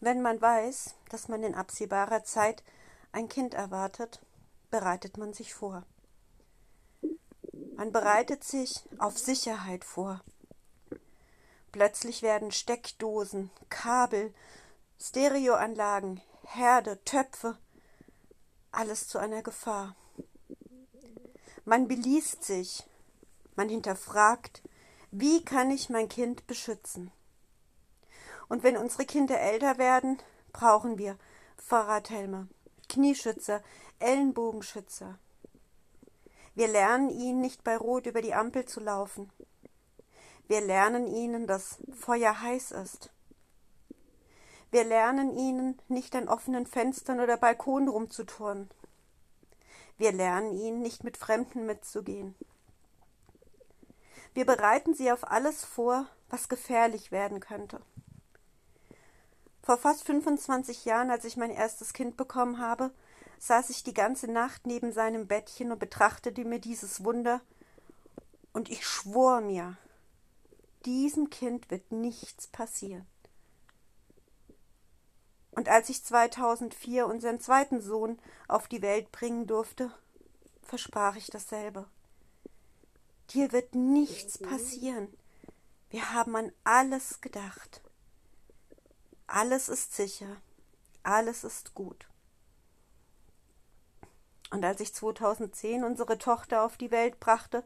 Wenn man weiß, dass man in absehbarer Zeit ein Kind erwartet, bereitet man sich vor. Man bereitet sich auf Sicherheit vor. Plötzlich werden Steckdosen, Kabel, Stereoanlagen, Herde, Töpfe, alles zu einer Gefahr. Man beliest sich, man hinterfragt, wie kann ich mein Kind beschützen? Und wenn unsere Kinder älter werden, brauchen wir Fahrradhelme, Knieschützer, Ellenbogenschützer. Wir lernen ihnen nicht bei Rot über die Ampel zu laufen. Wir lernen ihnen, dass Feuer heiß ist. Wir lernen ihnen, nicht an offenen Fenstern oder Balkonen rumzuturnen. Wir lernen ihnen, nicht mit Fremden mitzugehen. Wir bereiten sie auf alles vor, was gefährlich werden könnte. Vor fast 25 Jahren, als ich mein erstes Kind bekommen habe, saß ich die ganze Nacht neben seinem Bettchen und betrachtete mir dieses Wunder, und ich schwor mir, diesem Kind wird nichts passieren. Und als ich 2004 unseren zweiten Sohn auf die Welt bringen durfte, versprach ich dasselbe. Dir wird nichts passieren. Wir haben an alles gedacht. Alles ist sicher. Alles ist gut. Und als ich 2010 unsere Tochter auf die Welt brachte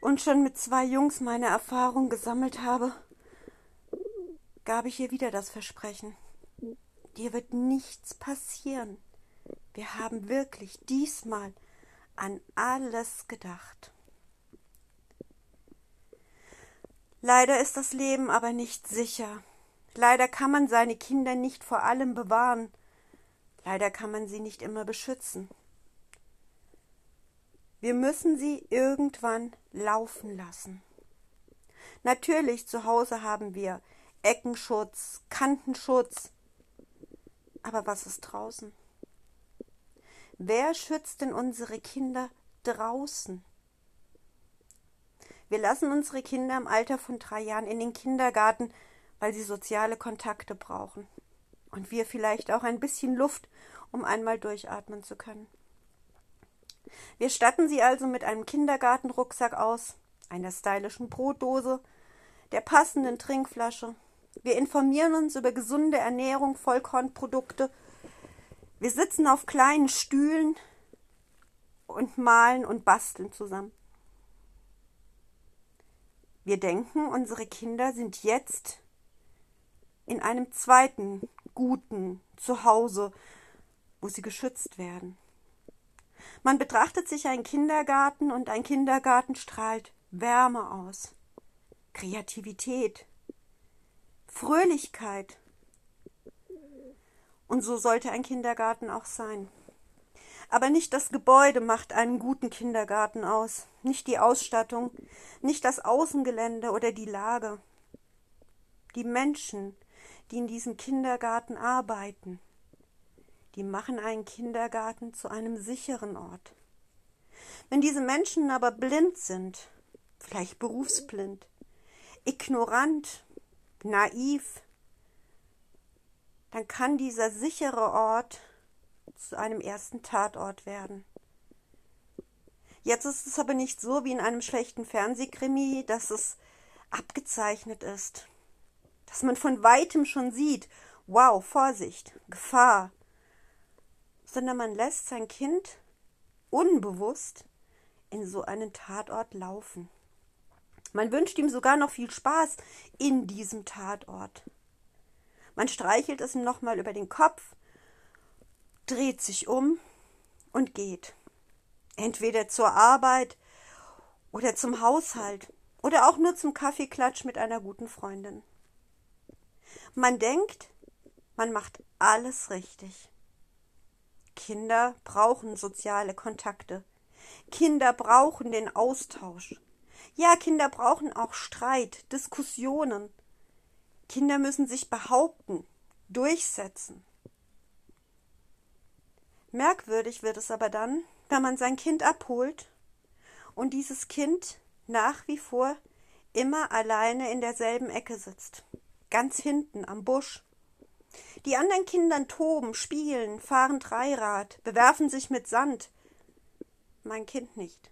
und schon mit zwei Jungs meine Erfahrung gesammelt habe, gab ich ihr wieder das Versprechen. Dir wird nichts passieren. Wir haben wirklich diesmal an alles gedacht. Leider ist das Leben aber nicht sicher. Leider kann man seine Kinder nicht vor allem bewahren. Leider kann man sie nicht immer beschützen. Wir müssen sie irgendwann laufen lassen. Natürlich, zu Hause haben wir Eckenschutz, Kantenschutz, aber was ist draußen? Wer schützt denn unsere Kinder draußen? Wir lassen unsere Kinder im Alter von drei Jahren in den Kindergarten, weil sie soziale Kontakte brauchen. Und wir vielleicht auch ein bisschen Luft, um einmal durchatmen zu können. Wir statten sie also mit einem Kindergartenrucksack aus, einer stylischen Brotdose, der passenden Trinkflasche, wir informieren uns über gesunde Ernährung, Vollkornprodukte. Wir sitzen auf kleinen Stühlen und malen und basteln zusammen. Wir denken, unsere Kinder sind jetzt in einem zweiten guten Zuhause, wo sie geschützt werden. Man betrachtet sich einen Kindergarten und ein Kindergarten strahlt Wärme aus, Kreativität, Fröhlichkeit. Und so sollte ein Kindergarten auch sein. Aber nicht das Gebäude macht einen guten Kindergarten aus, nicht die Ausstattung, nicht das Außengelände oder die Lage. Die Menschen, die in diesem Kindergarten arbeiten, die machen einen Kindergarten zu einem sicheren Ort. Wenn diese Menschen aber blind sind, vielleicht berufsblind, ignorant naiv, dann kann dieser sichere Ort zu einem ersten Tatort werden. Jetzt ist es aber nicht so wie in einem schlechten Fernsehkrimi, dass es abgezeichnet ist, dass man von weitem schon sieht, wow, Vorsicht, Gefahr, sondern man lässt sein Kind unbewusst in so einen Tatort laufen. Man wünscht ihm sogar noch viel Spaß in diesem Tatort. Man streichelt es ihm nochmal über den Kopf, dreht sich um und geht. Entweder zur Arbeit oder zum Haushalt oder auch nur zum Kaffeeklatsch mit einer guten Freundin. Man denkt, man macht alles richtig. Kinder brauchen soziale Kontakte. Kinder brauchen den Austausch. Ja, Kinder brauchen auch Streit, Diskussionen. Kinder müssen sich behaupten, durchsetzen. Merkwürdig wird es aber dann, wenn man sein Kind abholt und dieses Kind nach wie vor immer alleine in derselben Ecke sitzt, ganz hinten am Busch. Die anderen Kindern toben, spielen, fahren Dreirad, bewerfen sich mit Sand. Mein Kind nicht.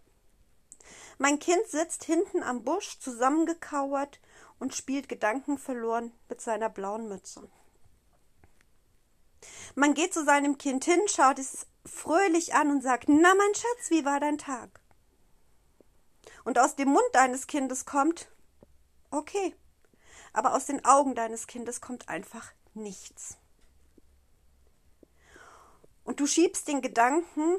Mein Kind sitzt hinten am Busch zusammengekauert und spielt gedankenverloren mit seiner blauen Mütze. Man geht zu seinem Kind hin, schaut es fröhlich an und sagt, na mein Schatz, wie war dein Tag? Und aus dem Mund deines Kindes kommt, okay, aber aus den Augen deines Kindes kommt einfach nichts. Und du schiebst den Gedanken,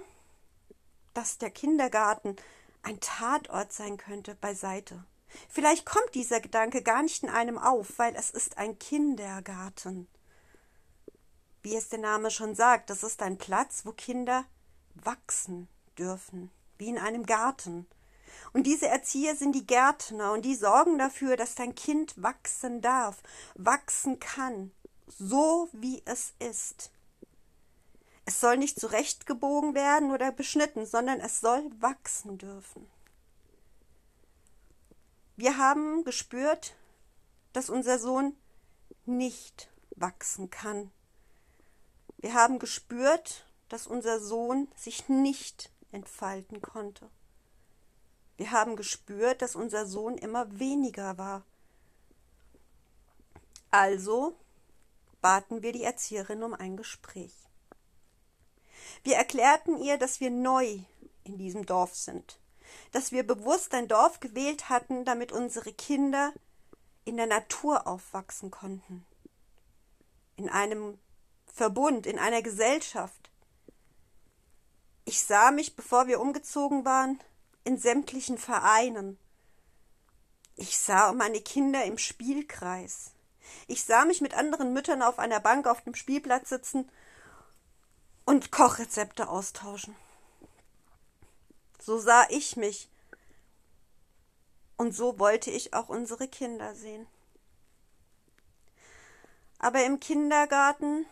dass der Kindergarten ein Tatort sein könnte, beiseite. Vielleicht kommt dieser Gedanke gar nicht in einem auf, weil es ist ein Kindergarten. Wie es der Name schon sagt, das ist ein Platz, wo Kinder wachsen dürfen, wie in einem Garten. Und diese Erzieher sind die Gärtner und die sorgen dafür, dass dein Kind wachsen darf, wachsen kann, so wie es ist. Es soll nicht zurechtgebogen werden oder beschnitten, sondern es soll wachsen dürfen. Wir haben gespürt, dass unser Sohn nicht wachsen kann. Wir haben gespürt, dass unser Sohn sich nicht entfalten konnte. Wir haben gespürt, dass unser Sohn immer weniger war. Also baten wir die Erzieherin um ein Gespräch. Wir erklärten ihr, dass wir neu in diesem Dorf sind, dass wir bewusst ein Dorf gewählt hatten, damit unsere Kinder in der Natur aufwachsen konnten, in einem Verbund, in einer Gesellschaft. Ich sah mich, bevor wir umgezogen waren, in sämtlichen Vereinen. Ich sah meine Kinder im Spielkreis. Ich sah mich mit anderen Müttern auf einer Bank auf dem Spielplatz sitzen und Kochrezepte austauschen. So sah ich mich. Und so wollte ich auch unsere Kinder sehen. Aber im Kindergarten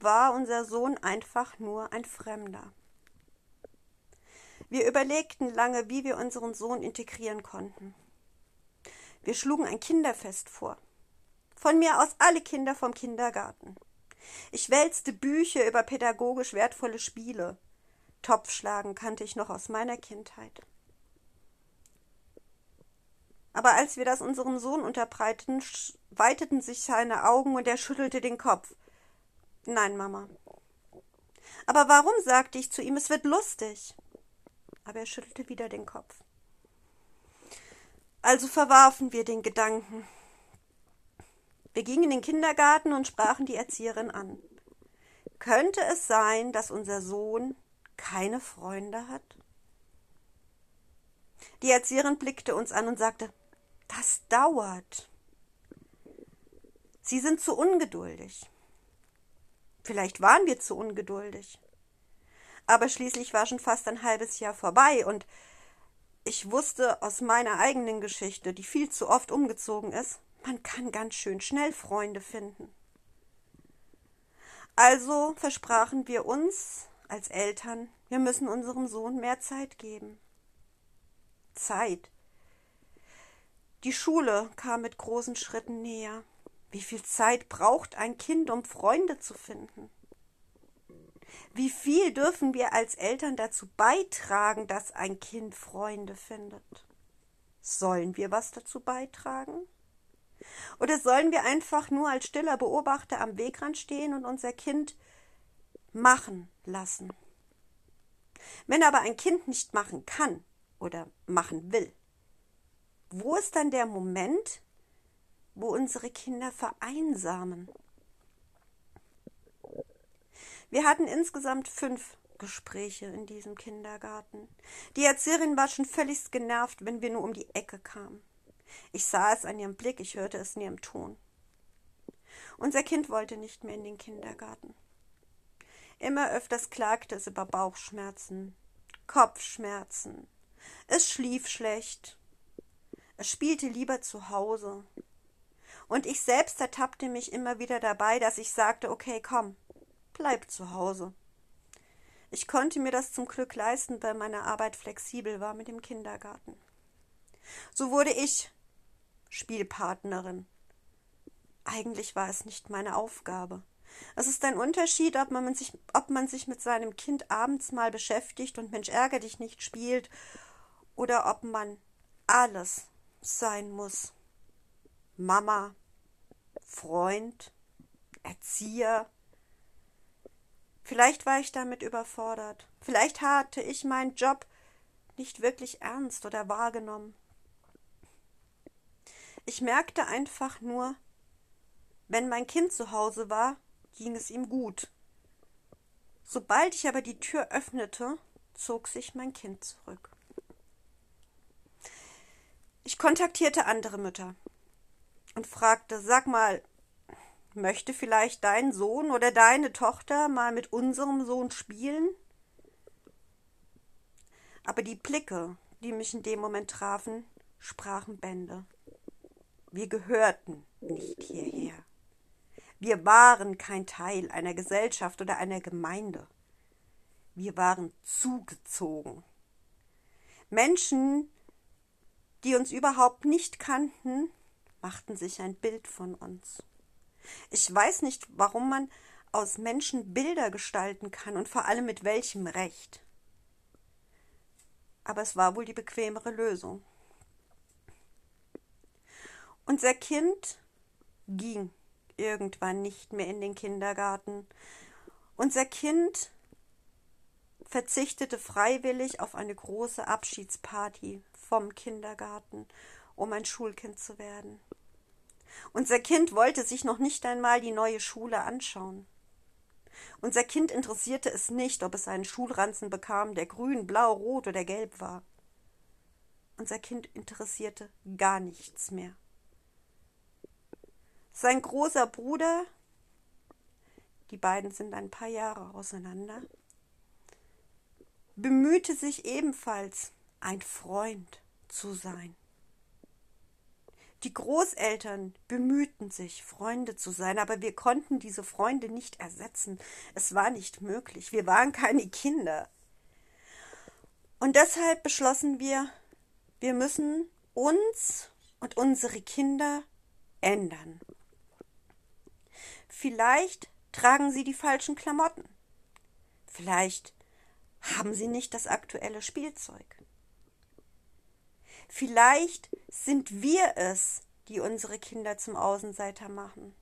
war unser Sohn einfach nur ein Fremder. Wir überlegten lange, wie wir unseren Sohn integrieren konnten. Wir schlugen ein Kinderfest vor. Von mir aus alle Kinder vom Kindergarten. Ich wälzte Bücher über pädagogisch wertvolle Spiele. Topfschlagen kannte ich noch aus meiner Kindheit. Aber als wir das unserem Sohn unterbreiteten, weiteten sich seine Augen und er schüttelte den Kopf. Nein, Mama. Aber warum, sagte ich zu ihm, es wird lustig. Aber er schüttelte wieder den Kopf. Also verwarfen wir den Gedanken. Wir gingen in den Kindergarten und sprachen die Erzieherin an. Könnte es sein, dass unser Sohn keine Freunde hat? Die Erzieherin blickte uns an und sagte, das dauert. Sie sind zu ungeduldig. Vielleicht waren wir zu ungeduldig. Aber schließlich war schon fast ein halbes Jahr vorbei und ich wusste aus meiner eigenen Geschichte, die viel zu oft umgezogen ist, man kann ganz schön schnell Freunde finden. Also versprachen wir uns als Eltern, wir müssen unserem Sohn mehr Zeit geben. Zeit. Die Schule kam mit großen Schritten näher. Wie viel Zeit braucht ein Kind, um Freunde zu finden? Wie viel dürfen wir als Eltern dazu beitragen, dass ein Kind Freunde findet? Sollen wir was dazu beitragen? Oder sollen wir einfach nur als stiller Beobachter am Wegrand stehen und unser Kind machen lassen? Wenn aber ein Kind nicht machen kann oder machen will, wo ist dann der Moment, wo unsere Kinder vereinsamen? Wir hatten insgesamt fünf Gespräche in diesem Kindergarten. Die Erzieherin war schon völlig genervt, wenn wir nur um die Ecke kamen. Ich sah es an ihrem Blick, ich hörte es in ihrem Ton. Unser Kind wollte nicht mehr in den Kindergarten. Immer öfters klagte es über Bauchschmerzen, Kopfschmerzen. Es schlief schlecht. Es spielte lieber zu Hause. Und ich selbst ertappte mich immer wieder dabei, dass ich sagte, okay, komm, bleib zu Hause. Ich konnte mir das zum Glück leisten, weil meine Arbeit flexibel war mit dem Kindergarten. So wurde ich Spielpartnerin. eigentlich war es nicht meine Aufgabe. Es ist ein Unterschied, ob man, sich, ob man sich mit seinem Kind abends mal beschäftigt und Mensch ärger dich nicht spielt oder ob man alles sein muss. Mama, Freund, Erzieher. Vielleicht war ich damit überfordert. Vielleicht hatte ich meinen Job nicht wirklich ernst oder wahrgenommen. Ich merkte einfach nur, wenn mein Kind zu Hause war, ging es ihm gut. Sobald ich aber die Tür öffnete, zog sich mein Kind zurück. Ich kontaktierte andere Mütter und fragte, sag mal, möchte vielleicht dein Sohn oder deine Tochter mal mit unserem Sohn spielen? Aber die Blicke, die mich in dem Moment trafen, sprachen Bände. Wir gehörten nicht hierher. Wir waren kein Teil einer Gesellschaft oder einer Gemeinde. Wir waren zugezogen. Menschen, die uns überhaupt nicht kannten, machten sich ein Bild von uns. Ich weiß nicht, warum man aus Menschen Bilder gestalten kann und vor allem mit welchem Recht. Aber es war wohl die bequemere Lösung. Unser Kind ging irgendwann nicht mehr in den Kindergarten. Unser Kind verzichtete freiwillig auf eine große Abschiedsparty vom Kindergarten, um ein Schulkind zu werden. Unser Kind wollte sich noch nicht einmal die neue Schule anschauen. Unser Kind interessierte es nicht, ob es einen Schulranzen bekam, der grün, blau, rot oder gelb war. Unser Kind interessierte gar nichts mehr. Sein großer Bruder, die beiden sind ein paar Jahre auseinander, bemühte sich ebenfalls, ein Freund zu sein. Die Großeltern bemühten sich, Freunde zu sein, aber wir konnten diese Freunde nicht ersetzen. Es war nicht möglich. Wir waren keine Kinder. Und deshalb beschlossen wir, wir müssen uns und unsere Kinder ändern. Vielleicht tragen sie die falschen Klamotten. Vielleicht haben sie nicht das aktuelle Spielzeug. Vielleicht sind wir es, die unsere Kinder zum Außenseiter machen.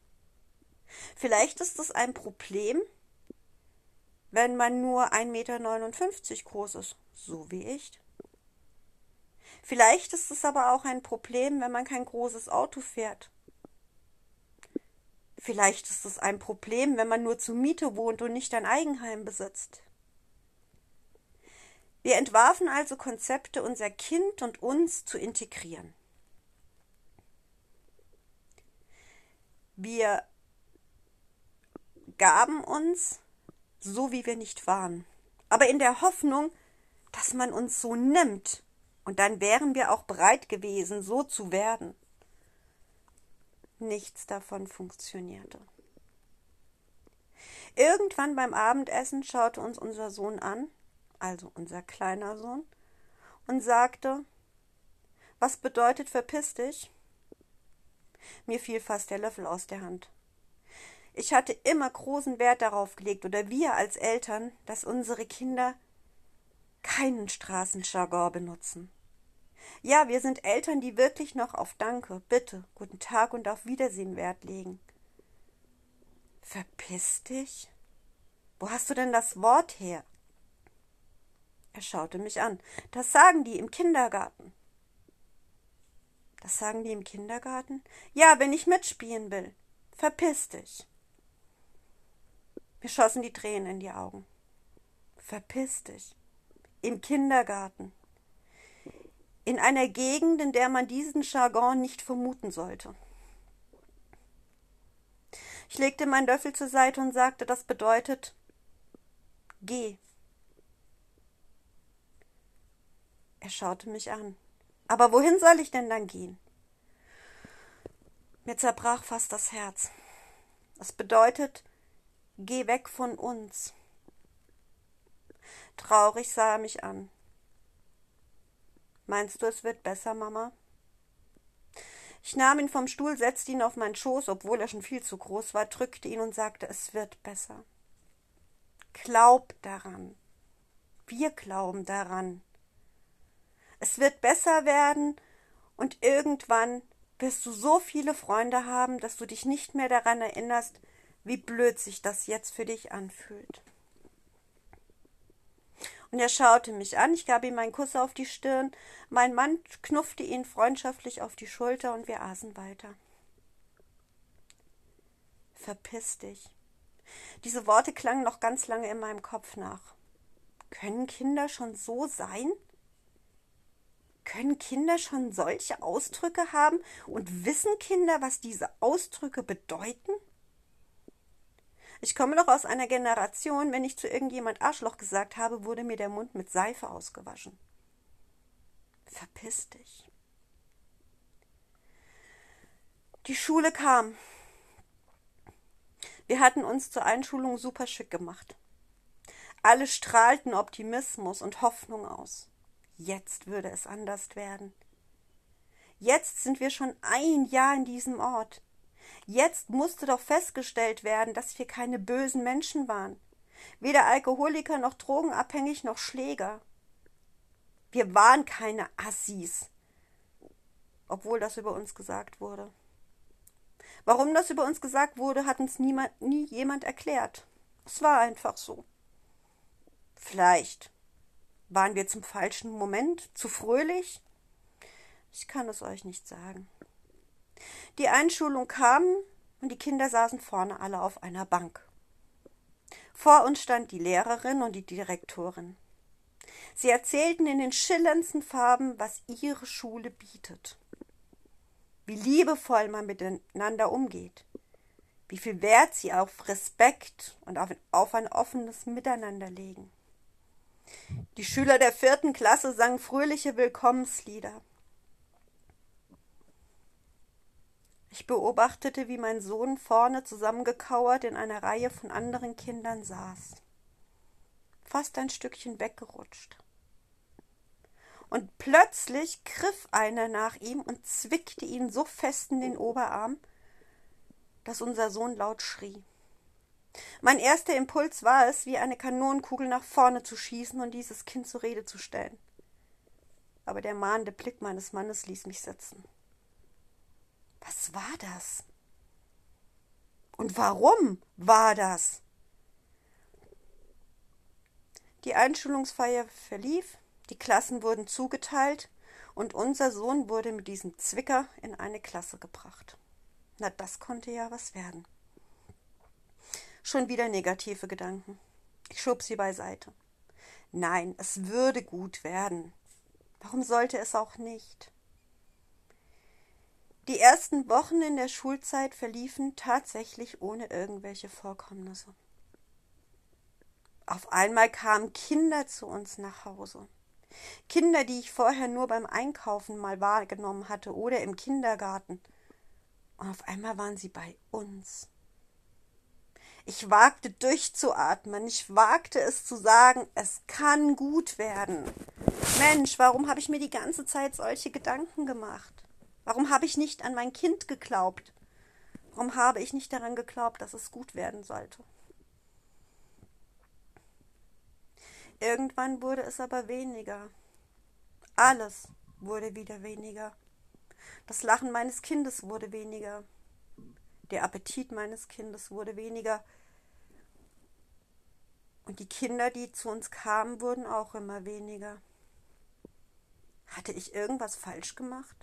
Vielleicht ist es ein Problem, wenn man nur 1,59 Meter groß ist, so wie ich. Vielleicht ist es aber auch ein Problem, wenn man kein großes Auto fährt. Vielleicht ist es ein Problem, wenn man nur zur Miete wohnt und nicht ein Eigenheim besitzt. Wir entwarfen also Konzepte, unser Kind und uns zu integrieren. Wir gaben uns so, wie wir nicht waren, aber in der Hoffnung, dass man uns so nimmt, und dann wären wir auch bereit gewesen, so zu werden. Nichts davon funktionierte. Irgendwann beim Abendessen schaute uns unser Sohn an also unser kleiner Sohn, und sagte Was bedeutet verpiss dich? Mir fiel fast der Löffel aus der Hand. Ich hatte immer großen Wert darauf gelegt, oder wir als Eltern, dass unsere Kinder keinen Straßenjargon benutzen. Ja, wir sind Eltern, die wirklich noch auf Danke, Bitte, guten Tag und auf Wiedersehen Wert legen. Verpiss dich? Wo hast du denn das Wort her? Er schaute mich an. Das sagen die im Kindergarten. Das sagen die im Kindergarten? Ja, wenn ich mitspielen will. Verpiss dich. Mir schossen die Tränen in die Augen. Verpiss dich. Im Kindergarten. In einer Gegend, in der man diesen Jargon nicht vermuten sollte. Ich legte meinen Löffel zur Seite und sagte, das bedeutet Geh. Er schaute mich an. Aber wohin soll ich denn dann gehen? Mir zerbrach fast das Herz. Das bedeutet, geh weg von uns. Traurig sah er mich an. Meinst du, es wird besser, Mama? Ich nahm ihn vom Stuhl, setzte ihn auf meinen Schoß, obwohl er schon viel zu groß war, drückte ihn und sagte, es wird besser. Glaub daran. Wir glauben daran. Es wird besser werden und irgendwann wirst du so viele Freunde haben, dass du dich nicht mehr daran erinnerst, wie blöd sich das jetzt für dich anfühlt. Und er schaute mich an, ich gab ihm einen Kuss auf die Stirn, mein Mann knuffte ihn freundschaftlich auf die Schulter und wir aßen weiter. Verpiss dich. Diese Worte klangen noch ganz lange in meinem Kopf nach. Können Kinder schon so sein? Können Kinder schon solche Ausdrücke haben und wissen Kinder, was diese Ausdrücke bedeuten? Ich komme noch aus einer Generation, wenn ich zu irgendjemand Arschloch gesagt habe, wurde mir der Mund mit Seife ausgewaschen. Verpiss dich. Die Schule kam. Wir hatten uns zur Einschulung super schick gemacht. Alle strahlten Optimismus und Hoffnung aus. Jetzt würde es anders werden. Jetzt sind wir schon ein Jahr in diesem Ort. Jetzt musste doch festgestellt werden, dass wir keine bösen Menschen waren. Weder Alkoholiker noch drogenabhängig noch Schläger. Wir waren keine Assis. Obwohl das über uns gesagt wurde. Warum das über uns gesagt wurde, hat uns niemand, nie jemand erklärt. Es war einfach so. Vielleicht waren wir zum falschen Moment zu fröhlich. Ich kann es euch nicht sagen. Die Einschulung kam und die Kinder saßen vorne alle auf einer Bank. Vor uns stand die Lehrerin und die Direktorin. Sie erzählten in den schillerndsten Farben, was ihre Schule bietet. Wie liebevoll man miteinander umgeht. Wie viel Wert sie auf Respekt und auf, ein offenes Miteinander legen. Die Schüler der vierten Klasse sangen fröhliche Willkommenslieder. Ich beobachtete, wie mein Sohn vorne zusammengekauert in einer Reihe von anderen Kindern saß, fast ein Stückchen weggerutscht. Und plötzlich griff einer nach ihm und zwickte ihn so fest in den Oberarm, dass unser Sohn laut schrie. Mein erster Impuls war es, wie eine Kanonenkugel nach vorne zu schießen und dieses Kind zur Rede zu stellen. Aber der mahnende Blick meines Mannes ließ mich sitzen. Was war das? Und warum war das? Die Einschulungsfeier verlief, die Klassen wurden zugeteilt und unser Sohn wurde mit diesem Zwicker in eine Klasse gebracht. Na, das konnte ja was werden. Schon wieder negative Gedanken. Ich schob sie beiseite. Nein, es würde gut werden. Warum sollte es auch nicht? Die ersten Wochen in der Schulzeit verliefen tatsächlich ohne irgendwelche Vorkommnisse. Auf einmal kamen Kinder zu uns nach Hause. Kinder, die ich vorher nur beim Einkaufen mal wahrgenommen hatte oder im Kindergarten. Und auf einmal waren sie bei uns. Ich wagte durchzuatmen, ich wagte es zu sagen, es kann gut werden. Mensch, warum habe ich mir die ganze Zeit solche Gedanken gemacht? Warum habe ich nicht an mein Kind geglaubt? Warum habe ich nicht daran geglaubt, dass es gut werden sollte? Irgendwann wurde es aber weniger. Alles wurde wieder weniger. Das Lachen meines Kindes wurde weniger. Der Appetit meines Kindes wurde weniger. Und die Kinder, die zu uns kamen, wurden auch immer weniger. Hatte ich irgendwas falsch gemacht?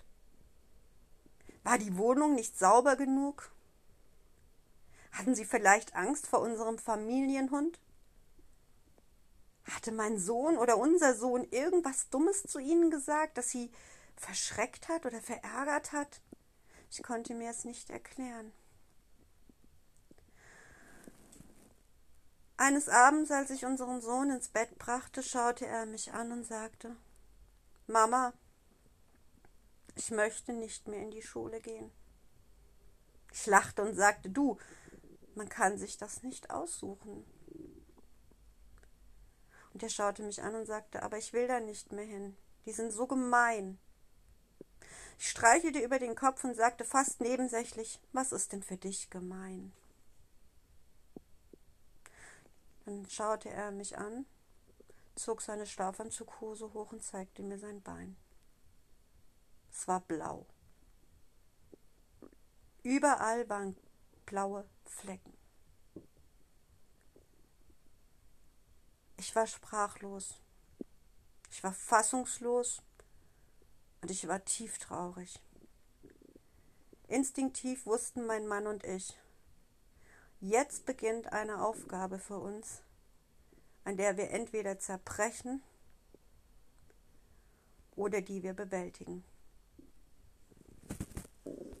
War die Wohnung nicht sauber genug? Hatten Sie vielleicht Angst vor unserem Familienhund? Hatte mein Sohn oder unser Sohn irgendwas Dummes zu Ihnen gesagt, das Sie verschreckt hat oder verärgert hat? Ich konnte mir es nicht erklären. Eines Abends, als ich unseren Sohn ins Bett brachte, schaute er mich an und sagte Mama, ich möchte nicht mehr in die Schule gehen. Ich lachte und sagte, du, man kann sich das nicht aussuchen. Und er schaute mich an und sagte, aber ich will da nicht mehr hin. Die sind so gemein. Ich streichelte über den Kopf und sagte fast nebensächlich, was ist denn für dich gemein? Dann schaute er mich an, zog seine Schlafanzughose hoch und zeigte mir sein Bein. Es war blau. Überall waren blaue Flecken. Ich war sprachlos. Ich war fassungslos und ich war tief traurig. Instinktiv wussten mein Mann und ich, jetzt beginnt eine Aufgabe für uns, an der wir entweder zerbrechen oder die wir bewältigen.